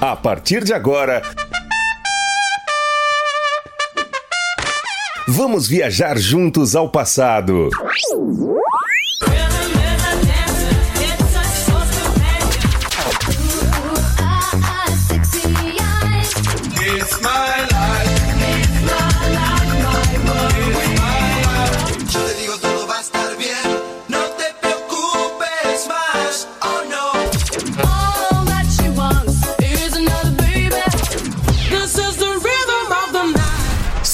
A partir de agora, vamos viajar juntos ao passado.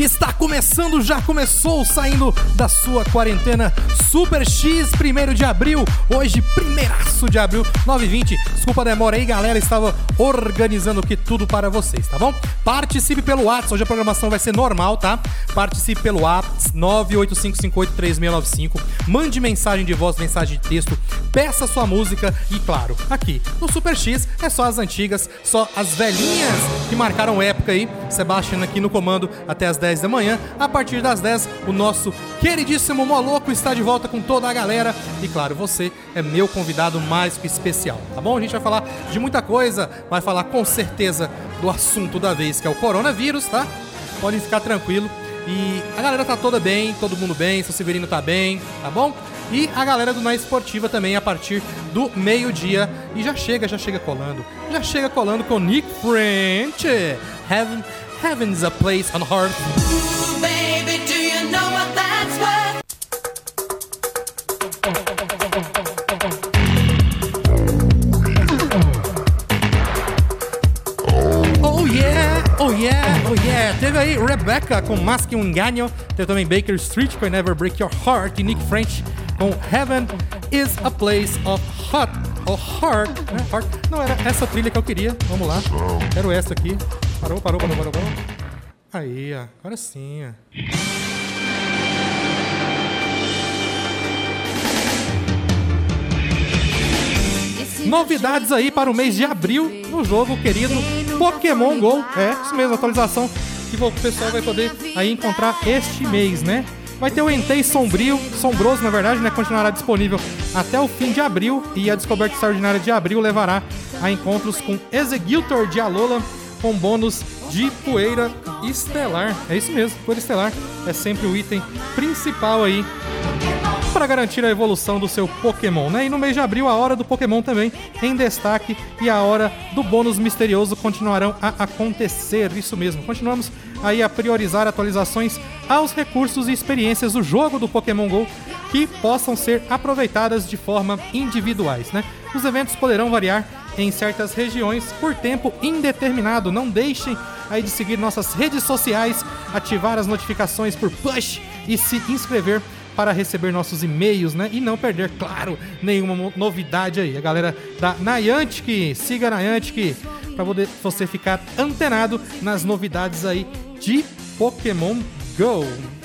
Está começando, já começou, saindo da sua quarentena Super X, 1 de abril, hoje, primeiraço de abril, 9h20. Desculpa a demora aí, galera, estava organizando aqui tudo para vocês, tá bom? Participe pelo WhatsApp, hoje a programação vai ser normal, tá? Participe pelo WhatsApp, 985583695, mande mensagem de voz, mensagem de texto, peça sua música e, claro, aqui no Super X é só as antigas, só as velhinhas que marcaram época aí. Sebastian aqui no comando até as 10 da manhã. A partir das 10, o nosso queridíssimo Moloco está de volta com toda a galera. E claro, você é meu convidado mais que especial, tá bom? A gente vai falar de muita coisa, vai falar com certeza do assunto da vez, que é o coronavírus, tá? Podem ficar tranquilo. E a galera tá toda bem, todo mundo bem, seu Severino tá bem, tá bom? E a galera do Na Esportiva também a partir do meio-dia. E já chega, já chega colando. Já chega colando com Nick French. Heaven, heaven's a place on earth. Baby, do you know what that's worth? Oh yeah, oh yeah, oh yeah. Teve aí Rebecca com Mas que um Engano. Teve também Baker Street com I Never Break Your Heart. E Nick French com Heaven is a Place of Hot. Oh, heart, né? Heart. Não era essa trilha que eu queria. Vamos lá. Quero essa aqui. Parou, parou, parou, parou, parou. Aí. Agora sim. Novidades aí para o mês de abril no jogo querido Pokémon GO. É, isso mesmo, atualização que o pessoal vai poder aí encontrar este mês, né? Vai ter o Entei Sombrio, Sombroso, na verdade, né? Continuará disponível até o fim de abril e a descoberta extraordinária de abril levará a encontros com Executor de Alola com bônus de poeira estelar. É isso mesmo, poeira estelar é sempre o item principal aí para garantir a evolução do seu Pokémon, né? E no mês de abril, a hora do Pokémon também em destaque e a hora do bônus misterioso continuarão a acontecer. Isso mesmo, continuamos aí a priorizar atualizações aos recursos e experiências do jogo do Pokémon GO que possam ser aproveitadas de forma individuais, né? Os eventos poderão variar em certas regiões por tempo indeterminado. Não deixem aí de seguir nossas redes sociais, ativar as notificações por push e se inscrever para receber nossos e-mails, né? E não perder, claro, nenhuma novidade aí. A galera da Niantic, siga a Niantic para você ficar antenado nas novidades aí de Pokémon Go.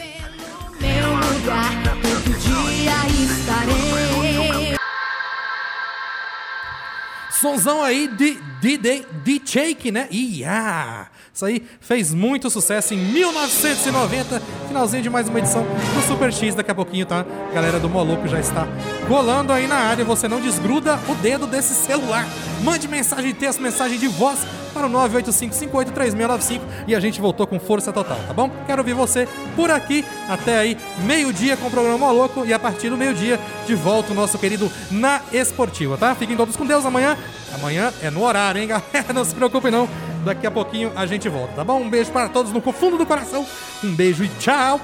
Sonzão aí de de de, de Shake, né? Ia! Isso aí fez muito sucesso em 1990, finalzinho de mais uma edição do Super X. Daqui a pouquinho, tá? A galera do Moloco já está colando aí na área. Você não desgruda o dedo desse celular. Mande mensagem de texto, mensagem de voz para o 985583695 e a gente voltou com força total, tá bom? Quero ouvir você por aqui até aí meio-dia com o programa Moloco e a partir do meio-dia de volta o nosso querido Na Esportiva, tá? Fiquem todos com Deus amanhã. Amanhã é no horário, hein, galera? Não se preocupem não. Daqui a pouquinho a gente volta, tá bom? Um beijo para todos no fundo do coração. Um beijo e tchau.